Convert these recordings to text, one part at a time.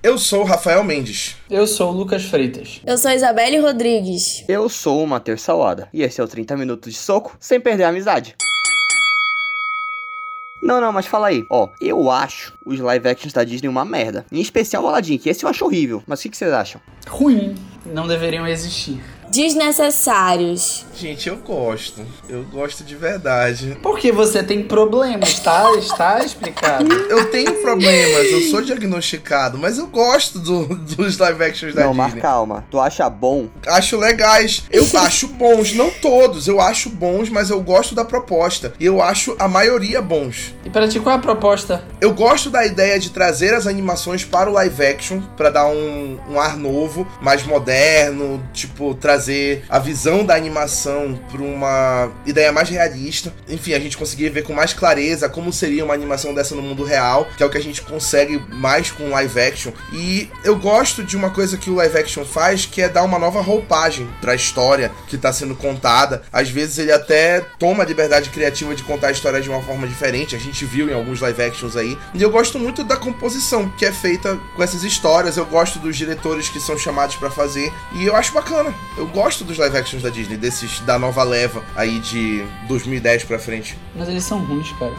Eu sou o Rafael Mendes. Eu sou o Lucas Freitas. Eu sou Isabelle Rodrigues. Eu sou o Matheus Salada. E esse é o 30 Minutos de Soco sem perder a amizade. Não, não, mas fala aí. Ó, eu acho os live actions da Disney uma merda. Em especial o Aladdin, que esse eu acho horrível. Mas o que, que vocês acham? Ruim. Não deveriam existir. Desnecessários. Gente, eu gosto. Eu gosto de verdade. Porque você tem problemas, tá? Está explicado. Eu tenho problemas, eu sou diagnosticado, mas eu gosto do- dos live actions da não, mas Disney. calma. Tu acha bom? Acho legais. Eu acho bons, não todos. Eu acho bons, mas eu gosto da proposta. E eu acho a maioria bons. E pra ti, qual é a proposta? Eu gosto da ideia de trazer as animações para o live action, pra dar um, um ar novo, mais moderno, tipo, trazer a visão da animação para uma ideia mais realista. Enfim, a gente conseguir ver com mais clareza como seria uma animação dessa no mundo real, que é o que a gente consegue mais com live action. E eu gosto de uma coisa que o live action faz, que é dar uma nova roupagem para a história que está sendo contada. Às vezes ele até toma a liberdade criativa de contar a história de uma forma diferente. A gente viu em alguns live actions aí. E eu gosto muito da composição que é feita com essas histórias. Eu gosto dos diretores que são chamados para fazer. E eu acho bacana. Eu gosto dos live actions da Disney, desses da nova leva aí de 2010 pra frente. Mas eles são ruins, cara.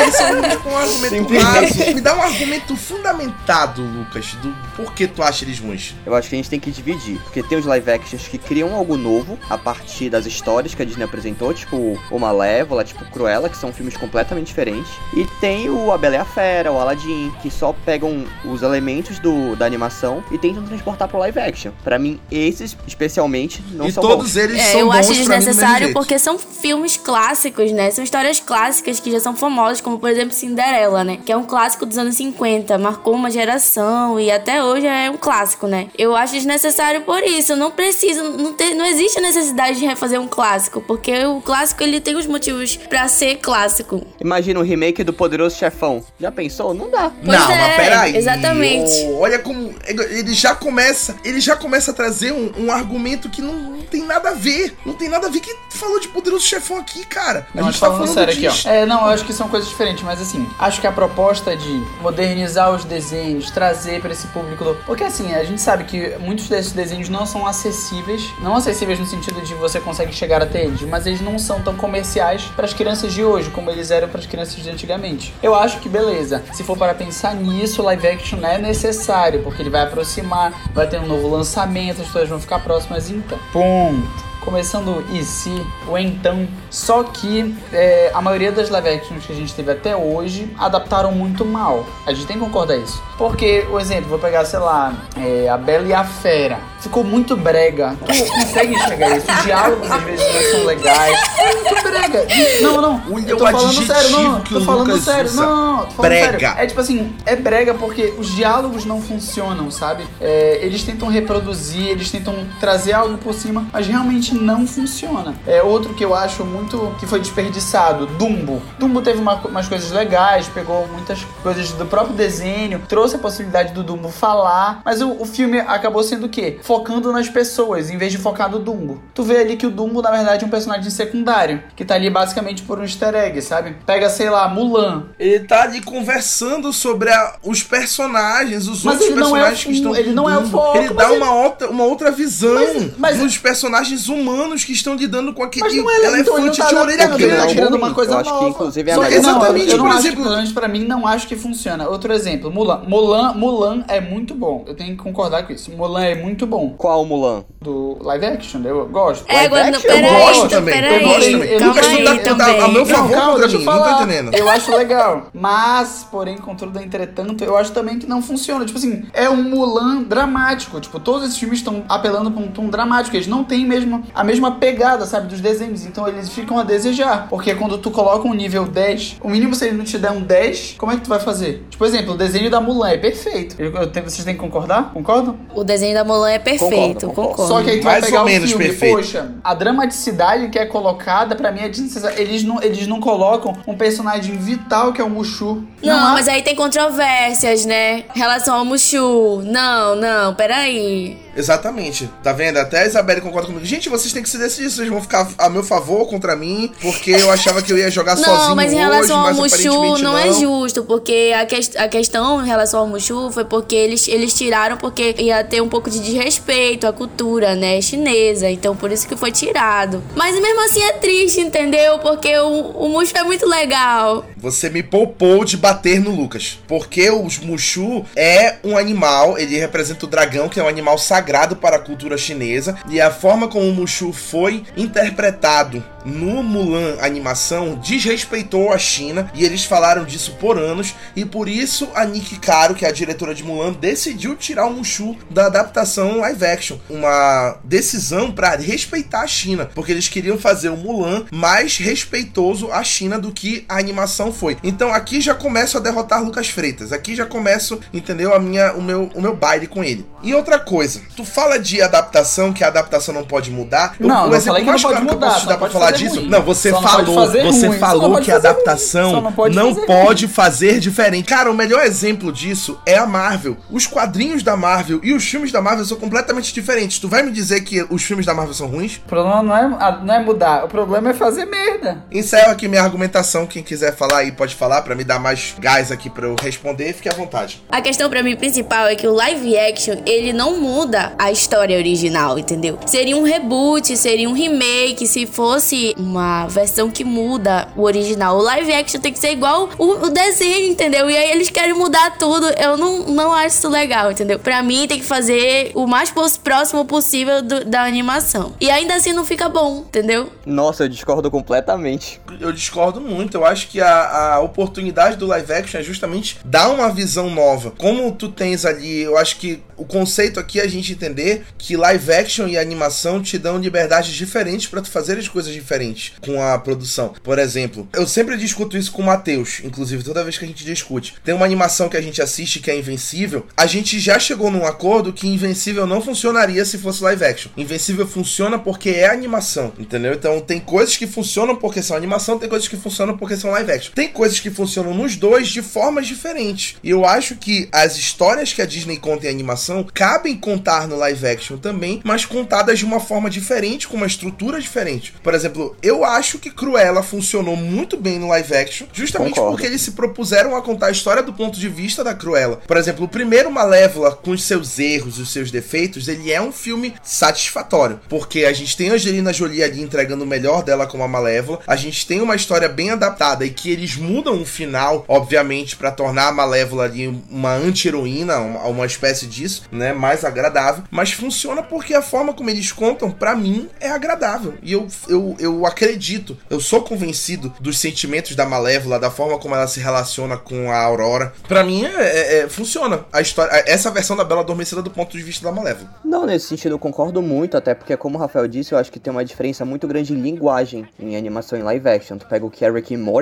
Eles são um, um argumento raso. Me dá um argumento fundamentado, Lucas, do porquê tu acha eles ruins. Eu acho que a gente tem que dividir. Porque tem os live actions que criam algo novo a partir das histórias que a Disney apresentou, tipo o Malévola, tipo Cruella, que são filmes completamente diferentes. E tem o A Bela e a Fera, o Aladdin, que só pegam os elementos do, da animação e tentam transportar pro live action. Pra mim, esses, especialmente, não e são todos bons. eles É, são eu bons acho desnecessário porque são filmes clássicos, né? São histórias clássicas que já são famosas, como por exemplo Cinderela, né? Que é um clássico dos anos 50, marcou uma geração e até hoje é um clássico, né? Eu acho desnecessário por isso. Não precisa, não, tem, não existe a necessidade de refazer um clássico, porque o clássico ele tem os motivos pra ser clássico. Imagina um remake do Poderoso Chefão. Já pensou? Não dá. Pois não, é, mas peraí. exatamente. Ô, olha como ele já começa, ele já começa a trazer um, um argumento que não, não tem nada a ver. Não tem nada a ver que falou de poderoso chefão aqui, cara. Não, a mas gente tá falando sério de aqui, ó. É, não, eu acho que são coisas diferentes, mas assim, acho que a proposta de modernizar os desenhos, trazer pra esse público. Porque assim, a gente sabe que muitos desses desenhos não são acessíveis. Não acessíveis no sentido de você consegue chegar até eles, mas eles não são tão comerciais pras crianças de hoje como eles eram pras crianças de antigamente. Eu acho que beleza. Se for para pensar nisso, o live action é necessário, porque ele vai aproximar, vai ter um novo lançamento, as pessoas vão ficar próximas então. Ponto. Começando e se, o então. Só que é, a maioria das live actions que a gente teve até hoje adaptaram muito mal. A gente tem que concordar isso. Porque, o exemplo, vou pegar, sei lá, é, a Bela e a Fera. Ficou muito brega. Tu consegue enxergar isso? Os diálogos às vezes não são legais. É muito brega. Não, não. Olha eu tô falando sério, não. Tô falando Lucas sério. Não, tô falando Brega. sério. É tipo assim, é brega porque os diálogos não funcionam, sabe? É, eles tentam reproduzir, eles tentam trazer algo por cima, mas realmente não funciona. É outro que eu acho muito que foi desperdiçado, Dumbo. Dumbo teve uma- umas coisas legais, pegou muitas coisas do próprio desenho, trouxe a possibilidade do Dumbo falar, mas o, o filme acabou sendo o quê? Focando nas pessoas, em vez de focar no Dumbo. Tu vê ali que o Dumbo, na verdade, é um personagem secundário, que tá ali basicamente por um easter egg, sabe? Pega, sei lá, Mulan, Ele tá ali conversando sobre a- os personagens, os Mas outros não é o personagens que estão ele não é o foco, Ele dá ele- uma, outra, uma outra visão Mas- mas- dos personagens humanos que estão lidando com aquele Mas não é, então ele não elefante tá de orelha tá grande. tirando uma coisa Eu acho que, nova. inclusive, é Só a que melhor não, Exatamente, eu não por acho exemplo- que, pelo menos pra mim, não acho que funciona. Outro exemplo, Mulan. Mulan, Mulan é muito bom. Eu tenho que concordar com isso. Mulan é muito bom. Qual Mulan? Do live action, eu gosto. É, Live não, action? peraí, Eu gosto então, também, eu gosto também. Eu calma aí estudei- tu dá- também. a meu favor calma, deixa eu mim, não tô falar. entendendo. Eu acho legal. Mas, porém, contudo, entretanto, eu acho também que não funciona. Tipo assim, é um Mulan dramático. Tipo, todos esses filmes estão apelando pra um tom dramático. Eles não têm mesmo a mesma pegada, sabe, dos desenhos. Então eles ficam a desejar. Porque quando tu coloca um nível 10, o mínimo se ele não te der um 10, como é que tu vai fazer? Tipo, por exemplo, o desenho da Mulan é perfeito. Eu, eu vocês têm que concordar? Concordam? O desenho da Mulan é perfeito, Concordo, concordo. concordo. Só que aí tu vai Mais pegar ou o menos filme, perfeito. poxa, a dramaticidade que é colocada, pra mim, é desnecessária. Eles não, eles não colocam um personagem vital que é o Mushu. Não, há- mas aí tem controvérsias, né? Em relação ao Mushu. Não, não, peraí. Exatamente. Tá vendo? Até a Isabelle concorda comigo. Gente, vocês têm que se decidir. Vocês vão ficar a meu favor ou contra mim. Porque eu achava que eu ia jogar sozinho Não, mas em relação hoje, ao Mushu aparentemente não, é justo, porque a, ques- a questão em relação só o Mushu foi porque eles, eles tiraram porque ia ter um pouco de desrespeito à cultura, né, chinesa. Então por isso que foi tirado. Mas mesmo assim é triste, entendeu? Porque o, o Mushu é muito legal. Você me poupou de bater no Lucas. Porque o Mushu é um animal, ele representa o dragão, que é um animal sagrado para a cultura chinesa. E a forma como o Mushu foi interpretado no Mulan animação desrespeitou a China e eles falaram disso por anos e por isso a Nick Caro, que é a diretora de Mulan, decidiu tirar o Mushu da adaptação live action, uma decisão para respeitar a China, porque eles queriam fazer o Mulan mais respeitoso à China do que a animação foi. Então aqui já começo a derrotar Lucas Freitas, aqui já começo, entendeu, a minha o meu o meu baile com ele. E outra coisa, tu fala de adaptação que a adaptação não pode mudar. Não, o, não exemplo mais claro que eu posso te dar para falar disso. Ruim. Não, você Só falou, não você ruim. falou que a adaptação não pode, não fazer, pode fazer diferente. Cara, o melhor exemplo disso é a Marvel. Os quadrinhos da Marvel e os filmes da Marvel são completamente diferentes. Tu vai me dizer que os filmes da Marvel são ruins? O problema não é, não é mudar, o problema é fazer merda. Encerro aqui minha argumentação. Quem quiser falar aí pode falar para me dar mais gás aqui para eu responder. Fique à vontade. A questão para mim principal é que o live action ele não muda a história original, entendeu? Seria um reboot, seria um remake se fosse uma versão que muda o original. O live action tem que ser igual o, o desenho, entendeu? E aí eles querem mudar tudo. Eu não, não acho isso legal, entendeu? Pra mim tem que fazer o mais próximo possível do, da animação. E ainda assim não fica bom, entendeu? Nossa, eu discordo completamente. Eu discordo muito. Eu acho que a, a oportunidade do live action é justamente dar uma visão nova. Como tu tens ali, eu acho que o conceito aqui é a gente entender que live action e animação te dão liberdades diferentes para tu fazer as coisas diferentes com a produção. Por exemplo, eu sempre discuto isso com o Matheus, inclusive toda vez que a gente discute. Tem uma animação que a gente assiste que é Invencível. A gente já chegou num acordo que Invencível não funcionaria se fosse live action. Invencível funciona porque é animação, entendeu? Então tem coisas que funcionam porque são animação, tem coisas que funcionam porque são live action. Tem coisas que funcionam nos dois de formas diferentes. E eu acho que as histórias que a Disney conta em animação cabem contar no live action também, mas contadas de uma forma diferente, com uma estrutura diferente. Por exemplo, eu acho que Cruella funcionou muito bem no live action, justamente Concordo. porque eles se propuseram a contar a história do ponto de vista da Cruella. Por exemplo, o primeiro Malévola, com os seus erros, os seus defeitos, ele é um filme satisfatório, porque a gente tem a Angelina Jolie ali entregando o melhor dela como a Malévola, a gente tem uma história bem adaptada e que eles mudam o final, obviamente, para tornar a Malévola ali uma anti-heroína, uma, uma espécie disso, né, mais agradável, mas funciona porque a forma como eles contam, para mim, é agradável. E eu, eu, eu acredito, eu sou convencido dos sentimentos da Malévola, da forma como ela se relaciona com a Aurora. Para mim, é, é, é, funciona a história, essa versão da Bela Adormecida do ponto de vista da Malévola. Não, nesse sentido eu concordo muito, até porque, como o Rafael disse, eu acho que tem uma diferença muito grande em linguagem em animação em live action. Tu pega o que é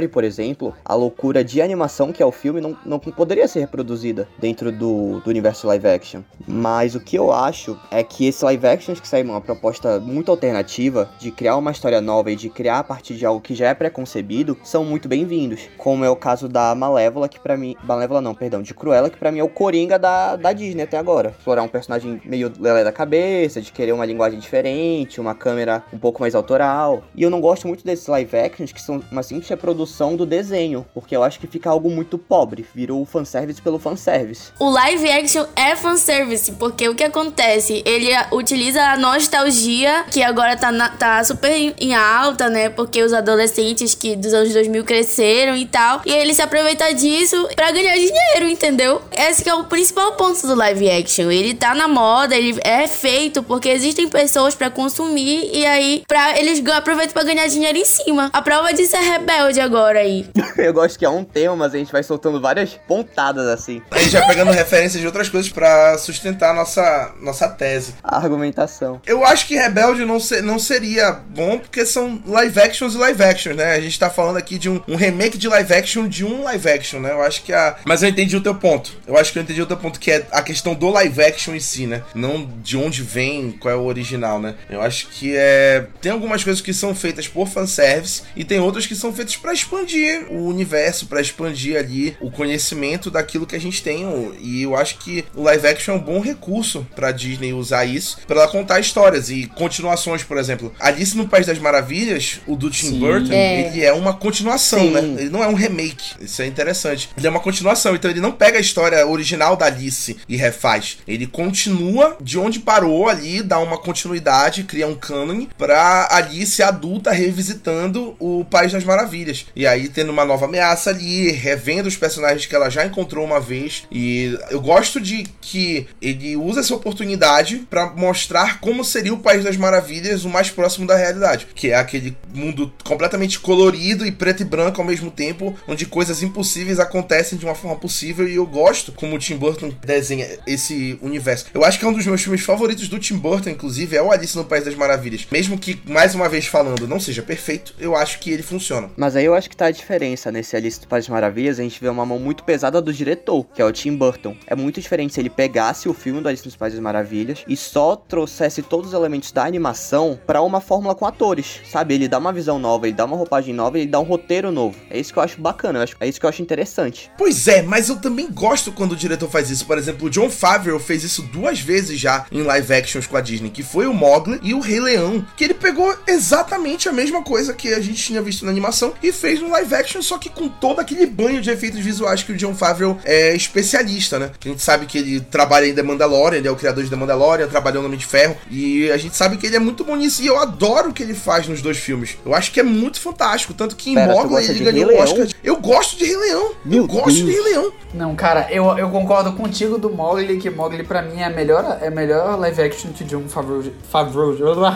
por exemplo, a loucura de animação que é o filme não, não poderia ser reproduzida dentro do, do universo live action. Mas o que eu acho é que esse live action que saiu uma proposta muito alternativa de criar uma história nova e de criar a partir de algo que já é preconcebido são muito bem-vindos. Como é o caso da Malévola, que para mim. Malévola não, perdão, de Cruella, que para mim é o Coringa da, da Disney até agora. Explorar um personagem meio lelé da cabeça, de querer uma linguagem diferente, uma câmera um pouco mais autoral. E eu não gosto muito desses live actions que são uma simples reprodução do desenho, porque eu acho que fica algo muito pobre. Virou fanservice pelo fanservice. O live action é fanservice, porque o que acontece? Ele utiliza a nostalgia, que agora tá, na, tá super em alta, né? Porque os adolescentes que dos anos 2000 cresceram e tal. E ele se aproveita disso pra ganhar dinheiro, entendeu? Esse é o principal ponto do live action. Ele tá na moda, ele é feito porque existem pessoas pra consumir e aí pra, eles aproveitam pra ganhar dinheiro em cima. A prova disso é rebelde agora aí. eu gosto que é um tema, mas a gente vai soltando várias pontadas assim. A gente vai pegando referências de outras coisas pra sustentar a nossa, nossa tese. A argumentação. Eu acho que Rebelde não, ser, não seria bom porque são live actions e live actions, né? A gente tá falando aqui de um, um remake de live action de um live action, né? Eu acho que a. Mas eu entendi o teu ponto. Eu acho que eu entendi o teu ponto, que é a questão do live action em si, né? Não de onde vem, qual é o original, né? Eu acho que é. Tem algumas coisas que são feitas por fanservice e tem outras que são feitas para expandir o universo, para expandir ali o conhecimento daquilo que a gente tem. E eu acho que o live action é um bom bom recurso pra Disney usar isso, pra ela contar histórias e continuações, por exemplo. Alice no País das Maravilhas, o do Tim Sim. Burton, É. ele é uma continuação, Sim. né? Ele não é um remake. Isso é interessante. Ele é uma continuação, então ele não pega a história original da Alice e refaz. Ele continua de onde parou ali, dá uma continuidade, cria um cânone pra Alice adulta revisitando o País das Maravilhas. E aí tendo uma nova ameaça ali, revendo os personagens que ela já encontrou uma vez. E eu gosto de que ele usa essa oportunidade pra mostrar como seria o País das Maravilhas o mais próximo da realidade, que é aquele mundo completamente colorido e preto e branco ao mesmo tempo, onde coisas impossíveis acontecem de uma forma possível e eu gosto como o Tim Burton desenha esse universo. Eu acho que é um dos meus filmes favoritos do Tim Burton, inclusive, é o Alice no País das Maravilhas. Mesmo que, mais uma vez falando, não seja perfeito, eu acho que ele funciona. Mas aí eu acho que tá a diferença nesse Alice do País das Maravilhas, a gente vê uma mão muito pesada do diretor, que é o Tim Burton. É muito diferente se ele pegasse o filme do Alice no País das Maravilhas e só trouxesse todos os elementos da animação pra uma fórmula com atores, sabe? Ele dá uma visão nova, ele dá uma roupagem nova, ele dá um roteiro novo. É isso que eu acho bacana, eu acho, é isso que eu acho interessante. Pois é, mas eu também gosto quando o diretor faz isso. Por exemplo, o John Favreau fez isso duas vezes já em live actions com a Disney, que foi o Mogli e o Rei Leão, que ele pegou exatamente a mesma coisa que a gente tinha visto na animação e fez no live action, só que com todo aquele banho de efeitos visuais que o John Favreau é especialista, né? A gente sabe que ele trabalha em The Mandalorian, ele é o criador de The Mandalorian, trabalhou no Homem de Ferro, e a gente sabe que ele é muito bom nisso, e eu adoro o que ele faz nos dois filmes. Eu acho que é muito fantástico, tanto que em Pera, gosta ele de ganhou o Oscar. De- Eu gosto de Rei Leão. Meu eu gosto de Deus. Rei Leão. Não, cara, eu, eu concordo contigo do Mogli, que Mogli pra mim é a melhor, é a melhor live action que John Favreau. Favreau. Eu não Na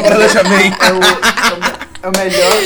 Planejamento. É o, é o melhor.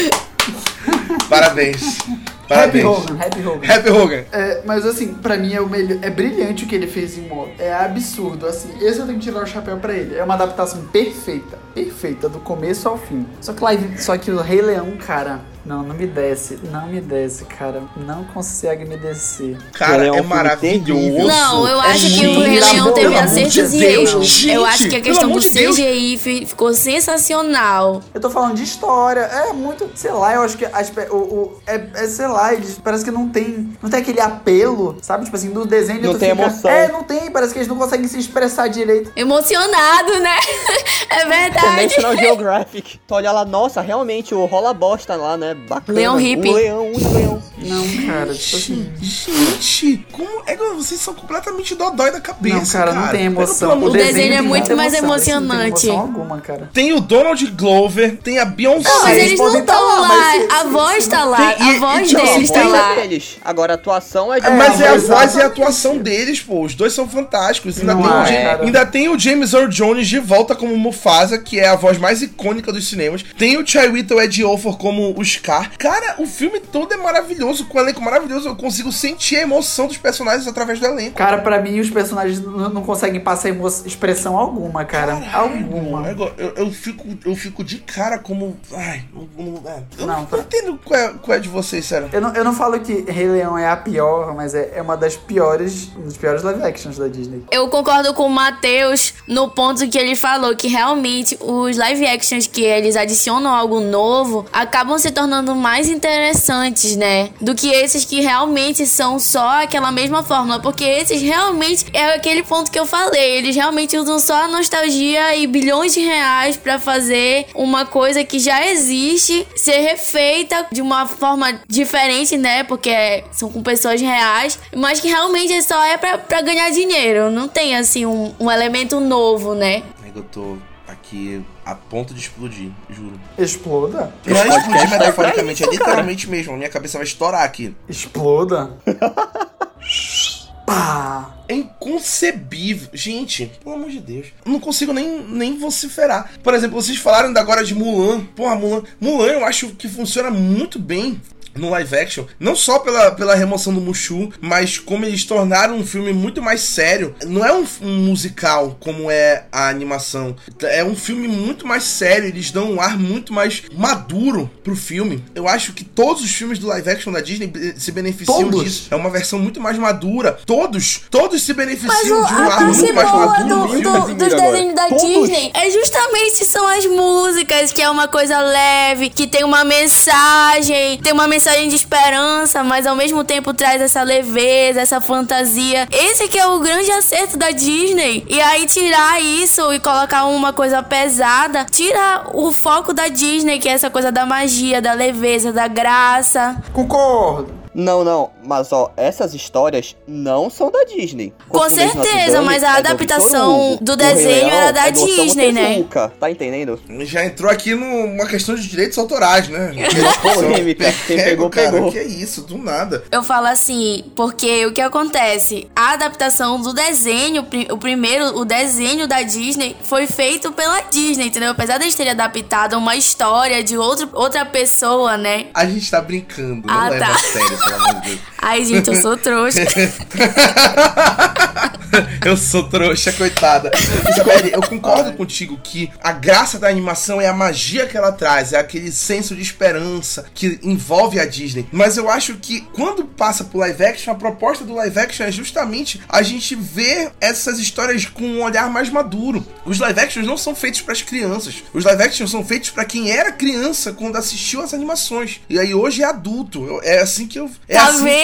Parabéns. Happy Parabéns. Hogan, Happy Hogan. Happy Hogan. É, mas assim, pra mim é o melhor. É brilhante o que ele fez em Mogli. É absurdo, assim. Esse eu tenho que tirar o chapéu pra ele. É uma adaptação perfeita. Perfeita, do começo ao fim. Só que, live, só que o Rei Leão, cara. Não, não me desce. Não me desce, cara. Não consegue me descer. Cara, Ele é um é maravilhoso. terrível. Não, eu É acho que o Rei Leão teve amor de acertos e Deus, erros. eu acho que a questão do de Deus. CGI fi- ficou sensacional. Eu tô falando de história, é muito, sei lá, eu acho que as o, o- é, é, sei lá, eles parece que não tem, não tem aquele apelo, sabe? Tipo assim, do desenho Não tu tem fica- emoção. É, não tem, parece que eles não conseguem se expressar direito. Emocionado, né? É É verdade. National Geographic. Tu olha lá, nossa, realmente o rola bosta lá, né? Bacana. Leão hippie. Leão, leão. Não, cara, tipo assim. Gente, como é que vocês são completamente dodói da cabeça, Não, cara, não tem emoção. Pelo O de desenho é tem muito muita mais emoção, esse não tem emocionante. emoção alguma, cara. Tem o Donald Glover, tem a Beyoncé. Não, mas eles podem não tá estão lá, lá. se- A voz tá lá. tem- A e- voz então, deles tá lá. é deles. Agora a atuação é de É, Mas é a voz e a atuação deles, pô. Os dois são fantásticos. Ainda, tem, o é, cara. ainda tem o James Earl Jones de volta como Mufasa, que é a voz mais icônica dos cinemas. Tem o Chiwetel Ejiofor como o Scar. Cara, o filme todo é maravilhoso, com um elenco maravilhoso. Eu consigo sentir a emoção dos personagens através do elenco. Cara, pra mim os personagens não, não conseguem passar expressão alguma, cara. alguma. Eu, eu, fico, eu fico de cara como. Ai, eu, eu, eu Não, não, tá. entendo qual é, qual é de vocês, sério. Eu não, eu não falo que Rei Leão é a pior, mas é, é uma das piores, um dos piores live actions da Disney. Eu concordo com o Matheus no ponto que ele falou que realmente os live actions que eles adicionam algo novo acabam se tornando mais interessantes, né? Do que esses que realmente são só aquela mesma fórmula. Porque esses realmente é aquele ponto que eu falei. Eles realmente usam só a nostalgia e bilhões de reais pra fazer uma coisa que já existe ser refeita de uma forma diferente, né? Porque é- são com pessoas reais, mas que realmente só é pra ganhar dinheiro. Não tem assim um, um elemento novo, né? É eu tô aqui a ponto de explodir, juro. Exploda? Não é explodir tá metaforicamente, é cara. literalmente mesmo. A minha cabeça vai estourar aqui. Exploda? Pá! É inconcebível. Gente, pelo amor de Deus. Eu não consigo nem, nem vociferar. Por exemplo, vocês falaram da agora de Mulan. Porra, Mulan. Mulan eu acho que funciona muito bem no live action, não só pela, pela remoção do Mushu, mas como eles tornaram um filme muito mais sério. Não é um, um musical como é a animação. É um filme muito mais sério. Eles dão um ar muito mais maduro pro filme. Eu acho que todos os filmes do live action da Disney se beneficiam Todos? disso. É uma versão muito mais madura. Todos, todos se Mas beneficiam o, de um a ar muito mais maduro. do, do- Casimiro dos desenhos da Todos. Disney é justamente são as músicas, que é uma coisa leve, que tem uma mensagem, tem uma mensagem mensagem de esperança, mas ao mesmo tempo traz essa leveza, essa fantasia. Esse que é o grande acerto da Disney. E aí tirar isso e colocar uma coisa pesada, tira o foco da Disney, que é essa coisa da magia, da leveza, da graça. Concordo. Não, não, mas ó, essas histórias não são da Disney. Com certeza, mas a é do adaptação Hugo. do desenho Leão era da é Disney, né? Tezuka, Tá entendendo? Já entrou aqui numa questão de direitos autorais, né? Polêmica, quem pegou, cara, pegou. Que é isso, do nada. Eu falo assim, porque o que acontece? A adaptação do desenho, o primeiro, o desenho da Disney, foi feito pela Disney, entendeu? Apesar de eles terem adaptado uma história de outro, outra pessoa, né? A gente tá brincando, não Ah, leva tá. a sério, pelo amor de Deus. Ai, gente, eu sou trouxa. eu sou trouxa, coitada. Isabelle, eu concordo contigo que a graça da animação é a magia que ela traz, é aquele senso de esperança que envolve a Disney. Mas eu acho que quando passa pro live action, a proposta do live action é justamente a gente ver essas histórias com um olhar mais maduro. Os live actions não são feitos para as crianças. Os live actions são feitos para quem era criança quando assistiu as animações. E aí hoje é adulto. É assim que eu é Tá assim vendo?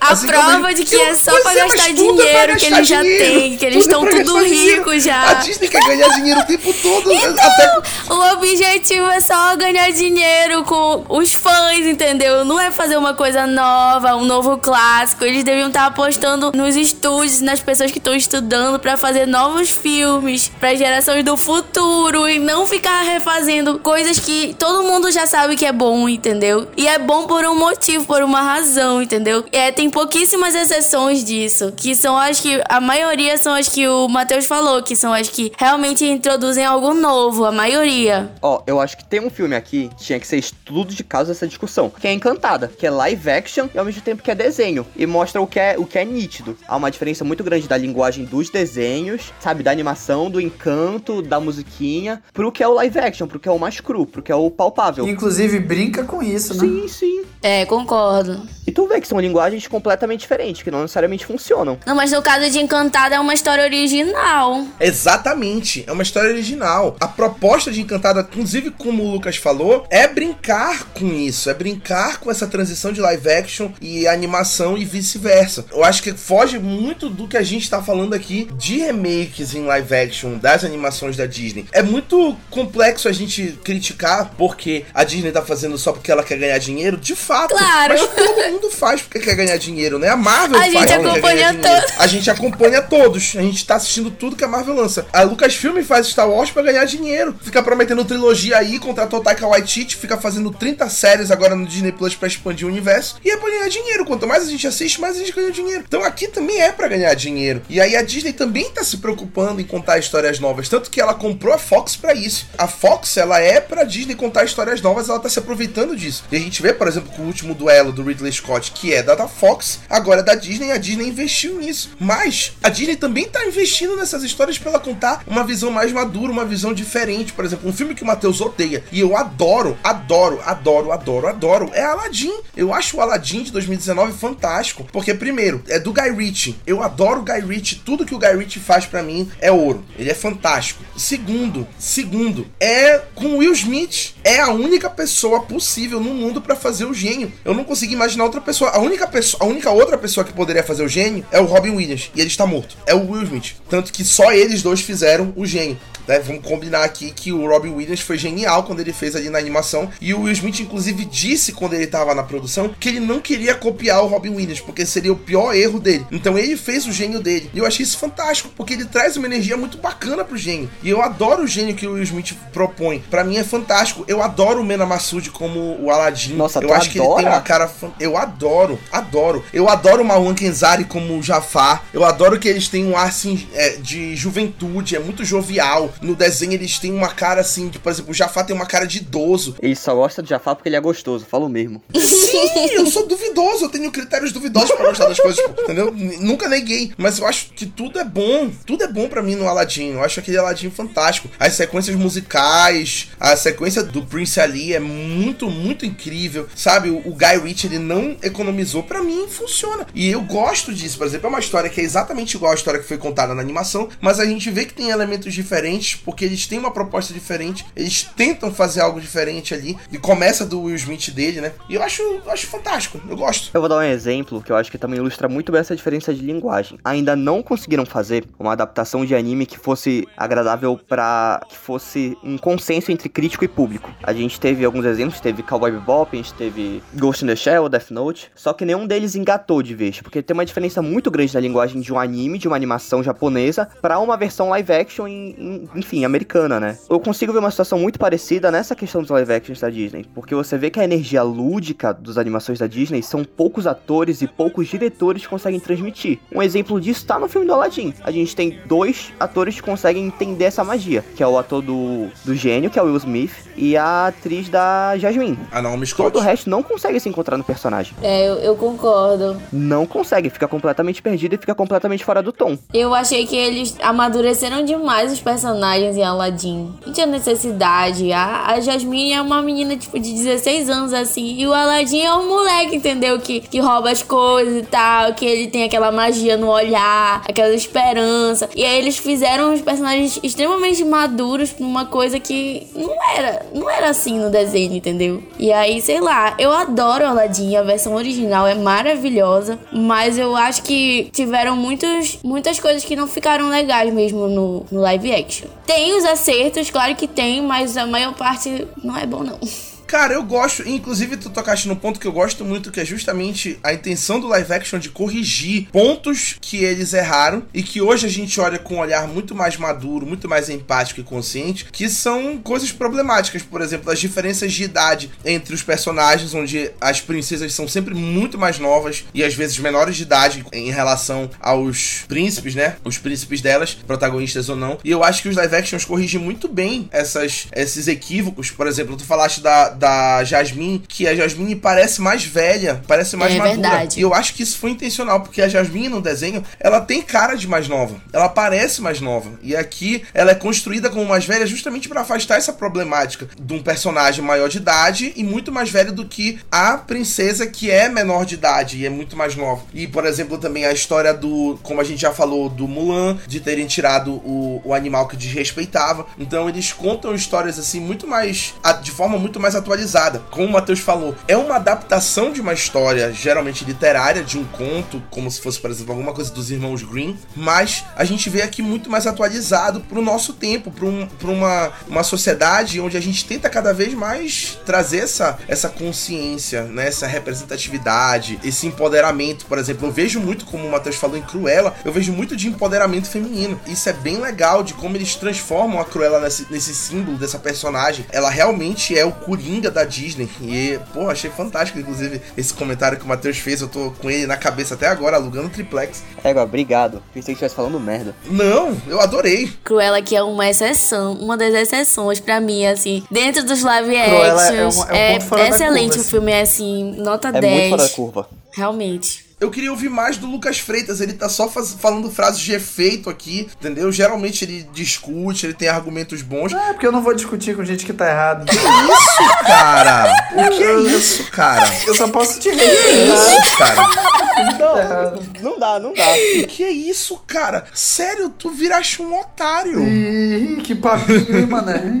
A Assim prova de que Eu- é só pra é, gastar é pra dinheiro que gastar eles já têm, que eles estão tudo gastar ricos já. A Disney quer ganhar dinheiro o tempo todo. Então, Até o objetivo é só ganhar dinheiro com os fãs, entendeu? Não é fazer uma coisa nova, um novo clássico. Eles deviam estar apostando nos estúdios, nas pessoas que estão estudando pra fazer novos filmes para gerações do futuro e não ficar refazendo coisas que todo mundo já sabe que é bom, entendeu? E é bom por um motivo, por uma razão, entendeu? É, tem pouquíssimas exceções disso, que são as que a maioria são as que o Matheus falou, que são as que realmente introduzem algo novo, a maioria. Ó, eu acho que tem um filme aqui que tinha que ser estudo de caso dessa discussão, que é Encantada, que é live action e ao mesmo tempo que é desenho, e mostra o que é, o que é nítido. Há uma diferença muito grande da linguagem dos desenhos, sabe, da animação, do encanto, da musiquinha, pro que é o live action, pro que é o mais cru, pro que é o palpável. Inclusive, brinca com isso, né? Sim, sim. É, concordo. E tu vê que são linguagens completamente diferentes, que não necessariamente funcionam. Não, mas no caso de Encantada é uma história original. Exatamente, é uma história original. A proposta de Encantada, inclusive como o Lucas falou, é brincar com isso, é brincar com essa transição de live action e animação e vice-versa. Eu acho que foge muito do que a gente tá falando aqui de remakes em live action das animações da Disney. É muito complexo a gente criticar porque a Disney tá fazendo só porque ela quer ganhar dinheiro, de fato. Claro. Mas todo mundo faz porque quer ganhar dinheiro, né? A Marvel A faz gente acompanha ganhar dinheiro. todos. A gente acompanha todos. A gente tá assistindo tudo que a Marvel lança. A Lucasfilm faz Star Wars pra ganhar dinheiro. Fica prometendo trilogia aí, contratou Taika Waititi, fica fazendo 30 séries agora no Disney Plus pra expandir o universo. E é pra ganhar dinheiro. Quanto mais a gente assiste, mais a gente ganha dinheiro. Então aqui também é pra ganhar dinheiro. E aí a Disney também tá se preocupando em contar histórias novas. Tanto que ela comprou a Fox pra isso. A Fox, ela é pra Disney contar histórias novas, ela tá se aproveitando disso. E a gente vê, por exemplo, o último duelo do Ridley Scott, que é da da Fox, agora é da Disney, a Disney investiu nisso. Mas a Disney também tá investindo nessas histórias pra ela contar uma visão mais madura, uma visão diferente. Por exemplo, um filme que o Matheus odeia e eu adoro, adoro, adoro, adoro, adoro, é Aladdin. Eu acho o Aladdin de 2019 fantástico, porque primeiro, é do Guy Ritchie. Eu adoro o Guy Ritchie, tudo que o Guy Ritchie faz pra mim é ouro. Ele é fantástico. Segundo, segundo, é com Will Smith. É a única pessoa possível no mundo pra fazer o gênio. Eu não consigo imaginar outra pessoa. A única pessoa, a única outra pessoa que poderia fazer o gênio é o Robin Williams e ele está morto. É o Will Smith. Tanto que só eles dois fizeram o gênio. Né? Vamos combinar aqui que o Robin Williams foi genial quando ele fez ali na animação. E o Will Smith, inclusive, disse quando ele estava na produção que ele não queria copiar o Robin Williams, porque seria o pior erro dele. Então ele fez o gênio dele. E eu achei isso fantástico, porque ele traz uma energia muito bacana pro gênio. E eu adoro o gênio que o Will Smith propõe. Pra mim é fantástico. Eu adoro o Mena Massoud como o Aladdin. Nossa, eu acho que ele tem adora? uma cara. fan- Eu adoro, adoro. Eu adoro o Marwan Kenzari como o Jafar. Eu adoro que eles têm um ar assim é, de juventude, é muito jovial. No desenho eles têm uma cara assim, de, por exemplo, o Jafar tem uma cara de idoso. Ele só gosta de Jafar porque ele é gostoso, falo mesmo. Sim, eu sou duvidoso, eu tenho critérios duvidosos pra gostar das coisas, tipo, entendeu? Nunca neguei, mas eu acho que tudo é bom, tudo é bom pra mim no Aladdin. Eu acho aquele Aladdin fantástico. As sequências musicais, a sequência do Prince Ali é muito, muito incrível, sabe? O, o Guy Ritchie ele não economizou, pra mim funciona. E eu gosto disso, por exemplo, é uma história que é exatamente igual à história que foi contada na animação, mas a gente vê que tem elementos diferentes diferentes, porque eles têm uma proposta diferente, eles tentam fazer algo diferente ali, e começa do Will Smith dele, né? E eu acho, eu acho fantástico, eu gosto. Eu vou dar um exemplo que eu acho que também ilustra muito bem essa diferença de linguagem. Ainda não conseguiram fazer uma adaptação de anime que fosse agradável para que fosse um consenso entre crítico e público. A gente teve alguns exemplos, teve Cowboy Bebop, a gente teve Ghost in the Shell, Death Note, só que nenhum deles engatou de vez, porque tem uma diferença muito grande na linguagem de um anime, de uma animação japonesa, para uma versão live action, em, em, enfim, americana, né? Eu consigo ver uma situação muito parecida nessa questão dos live actions da Disney, porque você vê que a energia lúdica dos animações da Disney são poucos atores e poucos diretores que conseguem transmitir. Um exemplo disso tá no filme do Aladdin. A gente tem dois atores que conseguem entender essa magia, que é o ator do, do gênio, que é o Will Smith, e a atriz da Jasmine. A Naomi Scott. Todo o resto não consegue se encontrar no personagem. É, eu, eu concordo. Não consegue, fica completamente perdido e fica completamente fora do tom. Eu achei que eles amadureceram demais os personagens em Aladdin. Não tinha necessidade. A, a Jasmine é uma menina, tipo, de 16 anos, assim. E o Aladdin é um moleque, entendeu? Que, que rouba as coisas e tal. Que ele tem aquela magia no olhar, aquela esperança. E aí eles fizeram os personagens extremamente maduros numa coisa que não era. Não era assim no desenho, entendeu? E aí, sei lá, eu adoro Aladdin. A versão original é maravilhosa. Mas eu acho que tiveram muitos, muitas coisas que não ficaram legais mesmo no, no live action. Tem os acertos, claro que tem, mas a maior parte não é bom, não. Cara, eu gosto, inclusive tu tocaste no ponto que eu gosto muito, que é justamente a intenção do live action de corrigir pontos que eles erraram e que hoje a gente olha com um olhar muito mais maduro, muito mais empático e consciente, que são coisas problemáticas, por exemplo, as diferenças de idade entre os personagens, onde as princesas são sempre muito mais novas e às vezes menores de idade em relação aos príncipes, né? Os príncipes delas, protagonistas ou não. E eu acho que os live actions corrigem muito bem essas, esses equívocos. Por exemplo, tu falaste da, da Jasmine, que a Jasmine parece mais velha, parece mais É madura. verdade. E eu acho que isso foi intencional, porque a Jasmine no desenho, ela tem cara de mais nova. Ela parece mais nova. E aqui ela é construída como mais velha justamente para afastar essa problemática de um personagem maior de idade e muito mais velho do que a princesa que é menor de idade e é muito mais nova. E, por exemplo, também a história do, como a gente já falou, do Mulan, de terem tirado o, o animal que desrespeitava. Então eles contam histórias assim muito mais de forma muito mais atualizada. Como o Matheus falou, é uma adaptação de uma história geralmente literária, de um conto, como se fosse, por exemplo, alguma coisa dos irmãos Green, mas a gente vê aqui muito mais atualizado pro nosso tempo, para um, uma, uma sociedade onde a gente tenta cada vez mais trazer essa, essa consciência, né, essa representatividade, esse empoderamento, por exemplo. Eu vejo muito, como o Matheus falou em Cruella, eu vejo muito de empoderamento feminino. Isso é bem legal de como eles transformam a Cruella nesse, nesse símbolo dessa personagem. Ela realmente é o Coringa da Disney. E, pô, achei fantástico, inclusive, esse comentário que o Matheus fez. Eu tô com ele na cabeça até agora, alugando triplex. Égua, obrigado. Pensei que estivesse falando merda. Não, eu adorei. Cruella que é uma exceção, uma das exceções pra mim, assim. Dentro dos live é actions, uma- é um fora da excelente curva, o filme, é assim, nota É 10. muito fora da curva. Realmente. Eu queria ouvir mais do Lucas Freitas, ele tá só faz- falando frases de efeito aqui, entendeu? Geralmente ele discute, ele tem argumentos bons. É, porque eu não vou discutir com gente que tá errado. Isso, cara! O que é isso, cara? Eu só posso te Que respeitar. isso, cara? Tá errado. Não dá, não dá. O que é isso, cara? Sério, tu viraste um otário. Ih, que papinho, hein, mané?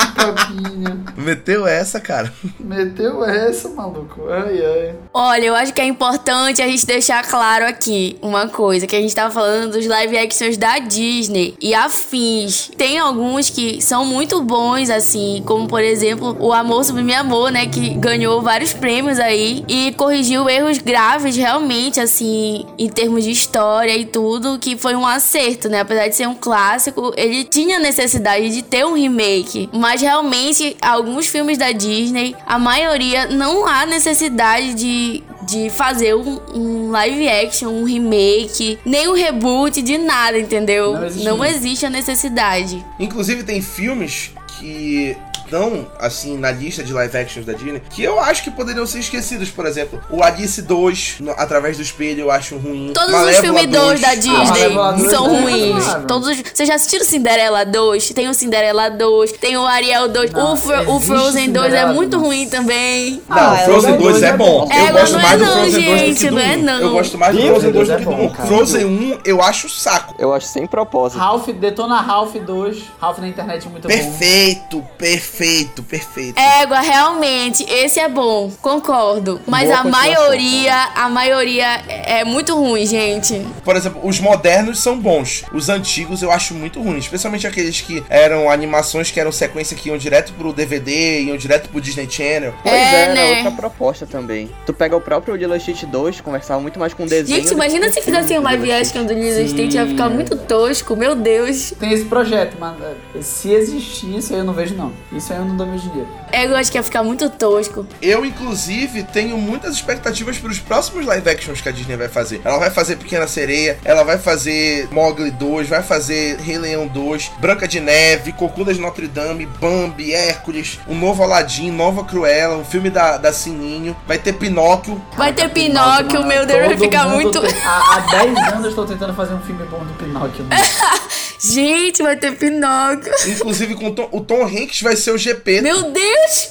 Que papinho. Meteu essa, cara. Meteu essa, maluco. Ai, ai. Olha, eu acho que é importante a gente deixar claro aqui uma coisa, que a gente tava falando dos live actions da Disney e afins. Tem alguns que são muito bons, assim, como por exemplo o Amor Sublime Amor, né, que ganhou vários prêmios aí e corrigiu erros graves realmente, assim, em termos de história e tudo, que foi um acerto, né? Apesar de ser um clássico, ele tinha necessidade de ter um remake, mas realmente alguns filmes da Disney, a maioria não há necessidade de, de fazer um, um live action, um remake, nem um reboot de nada, entendeu? Não existe Não existe a necessidade. Inclusive, tem filmes que. Estão, assim, na lista de live actions da Disney, que eu acho que poderiam ser esquecidos. Por exemplo, o Alice 2, no, através do espelho, eu acho ruim. Todos Malévola os filmes 2 da Disney dois são é ruins. Todos os... Vocês já assistiram Cinderela 2? Tem o Cinderela 2, tem o Ariel 2. Não, o, Fro- o Frozen 2 é Cinderela, muito nossa. ruim também. Não, Ah, Frozen Ela 2 é bom. É, eu gosto não mais é do não, Frozen 2 do gente, que do não é 1. não. Eu gosto mais do Frozen 2 do é que do bom, 1. cara. Frozen 1 eu acho saco. Eu acho sem propósito. Ralph, Detona Ralph 2. Ralph na internet é muito bom. Perfeito, perfeito, perfeito. Égua, realmente, esse é bom, concordo. Mas Boa a maioria, a maioria é é muito ruim, gente. Por exemplo, os modernos são bons. Os antigos eu acho muito ruins. Especialmente aqueles que eram animações que eram sequência que iam direto pro DVD, iam direto pro Disney Channel. Pois É, é, era né? outra proposta também. Tu pega o próprio Lilo e Stitch 2, conversava muito mais com desenho. Gente, imagina se fizessem um e Stitch. action do Lilo. Stitch, ia ficar muito tosco, meu Deus. Tem esse projeto, mas eh, se existir, isso aí eu não vejo, não. Isso eu não dou meu dinheiro. Égua, acho que ia ficar muito tosco. Eu, inclusive, tenho muitas expectativas para os próximos live actions que a Disney vai fazer. Ela vai fazer Pequena Sereia, ela vai fazer Mowgli 2, vai fazer Rei Leão 2, Branca de Neve, Cocunda de Notre Dame, Bambi, Hércules, um novo Aladdin, Nova Cruella, um filme da, da Sininho, vai ter Pinóquio. Vai ter Pinóquio, meu Deus, vai ficar muito. tem- Há, há 10 anos eu estou tentando fazer um filme bom do Pinóquio. né? Gente, vai ter Pinóquio. Inclusive, com o Tom, o Tom Hanks vai ser o GP. Meu Deus!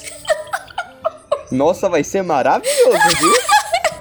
Nossa, vai ser maravilhoso, viu?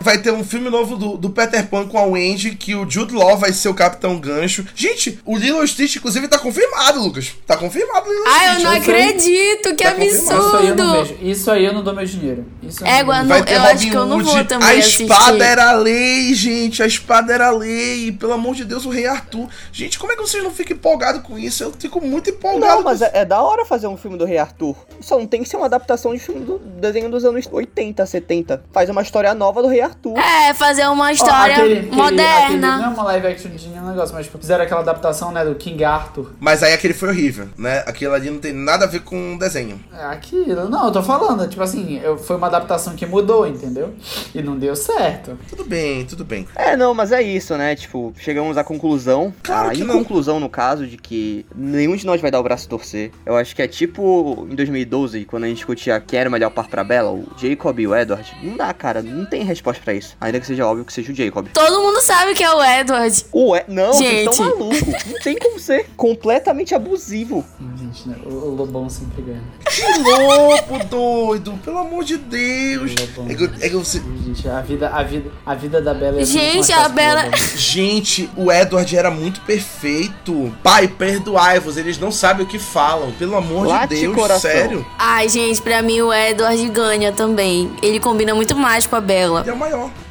Vai ter um filme novo do, do Peter Pan com a Wendy, que o Jude Law vai ser o Capitão Gancho. Gente, o Lilo Stitch, inclusive, tá confirmado, Lucas. Tá confirmado o Lilo Ai, eu Stitch. não Eu sei. acredito, que Tá confirmado. Isso aí eu não absurdo! Isso aí eu não dou meu dinheiro. Isso eu não não- eu Robin acho que eu não vou também A assistir. espada era a lei, gente. A espada era lei. Pelo amor de Deus, o Rei Arthur. Gente, como é que vocês não ficam empolgados com isso? Eu fico muito empolgado. Não, mas é, é da hora fazer um filme do Rei Arthur. Só não tem que ser uma adaptação de filme do desenho dos anos 80, 70. Faz uma história nova do Rei Arthur. É, fazer uma história aquele- aquele- moderna. aquele- não é uma live action de nenhum negócio, mas tipo, fizeram aquela adaptação, né, do King Arthur. Mas aí aquele foi horrível, né? Aquilo ali não tem nada a ver com o desenho. É aquilo. Não, eu tô falando, tipo assim, eu, foi uma adaptação que mudou, entendeu? E não deu certo. Tudo bem, tudo bem. É, não, mas é isso, né? Tipo, chegamos à conclusão. Claro a que não. inconclusão, no caso, de que nenhum de nós vai dar o braço a torcer. Eu acho que é tipo em 2012, quando a gente discutia quem era o melhor par pra Bella, o Jacob e o Edward. Não dá, cara, não tem resposta pra isso. Ainda que seja óbvio que seja o Jacob. Todo mundo sabe que é o Edward. Ué, não, vocês Gente. estão malucos. Não tem como ser completamente abusivo. Gente, né? O, o Lobão sempre ganha. Que louco, doido. Pelo amor de Deus. É que, eu- é que você... Gente, a vida, a vida, a vida da Bela é muito Gente, mais a o Bela-. Gente, o Edward era muito perfeito. Pai, perdoai-vos. Eles não sabem o que falam. Pelo amor Late de Deus, coração. Ai, gente, pra mim o Edward ganha também. Ele combina muito mais com a Bela. Ele é o maior.